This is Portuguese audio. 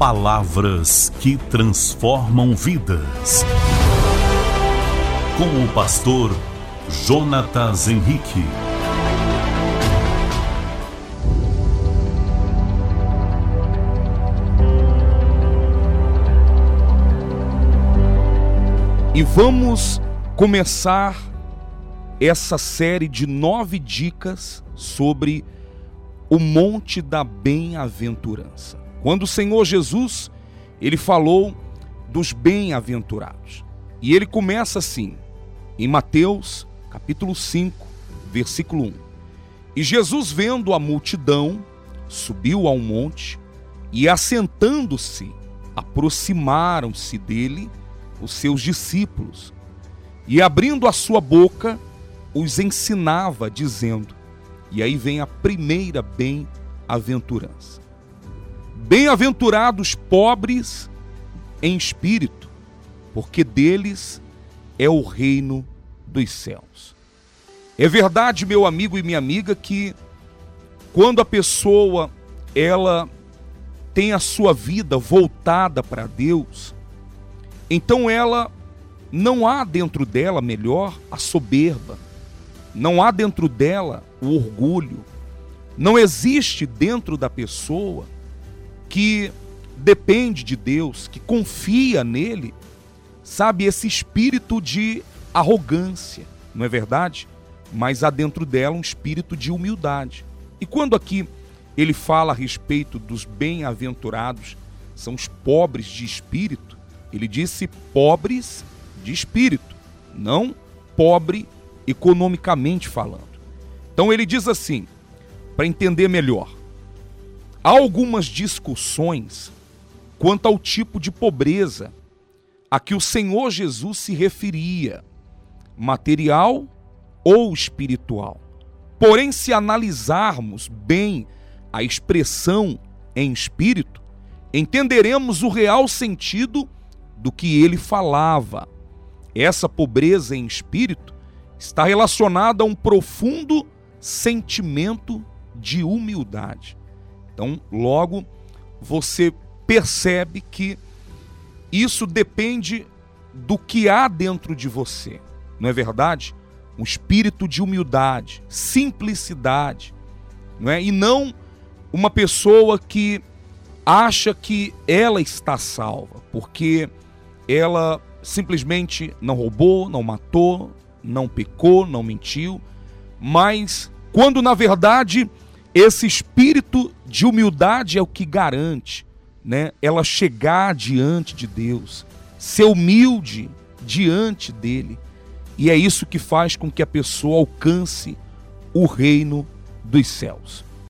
Palavras que transformam vidas. Com o pastor Jonatas Henrique. E vamos começar essa série de nove dicas sobre o Monte da Bem-aventurança. Quando o Senhor Jesus, ele falou dos bem-aventurados. E ele começa assim, em Mateus, capítulo 5, versículo 1. E Jesus, vendo a multidão, subiu ao monte e, assentando-se, aproximaram-se dele os seus discípulos. E abrindo a sua boca, os ensinava, dizendo: E aí vem a primeira bem-aventurança. Bem-aventurados pobres em espírito, porque deles é o reino dos céus. É verdade, meu amigo e minha amiga, que quando a pessoa ela tem a sua vida voltada para Deus, então ela não há dentro dela melhor a soberba, não há dentro dela o orgulho, não existe dentro da pessoa que depende de Deus, que confia nele, sabe, esse espírito de arrogância, não é verdade? Mas há dentro dela um espírito de humildade. E quando aqui ele fala a respeito dos bem-aventurados, são os pobres de espírito, ele disse pobres de espírito, não pobre economicamente falando. Então ele diz assim, para entender melhor: há algumas discussões quanto ao tipo de pobreza a que o Senhor Jesus se referia, material ou espiritual. Porém, se analisarmos bem a expressão em espírito, entenderemos o real sentido do que ele falava. Essa pobreza em espírito está relacionada a um profundo sentimento de humildade. Então, logo, você percebe que isso depende do que há dentro de você, não é verdade? Um espírito de humildade, simplicidade, não é? E não uma pessoa que acha que ela está salva, porque ela simplesmente não roubou, não matou, não pecou, não mentiu, mas quando na verdade esse espírito de humildade é o que garante, né, ela chegar diante de Deus, ser humilde diante dele. E é isso que faz com que a pessoa alcance o reino dos céus.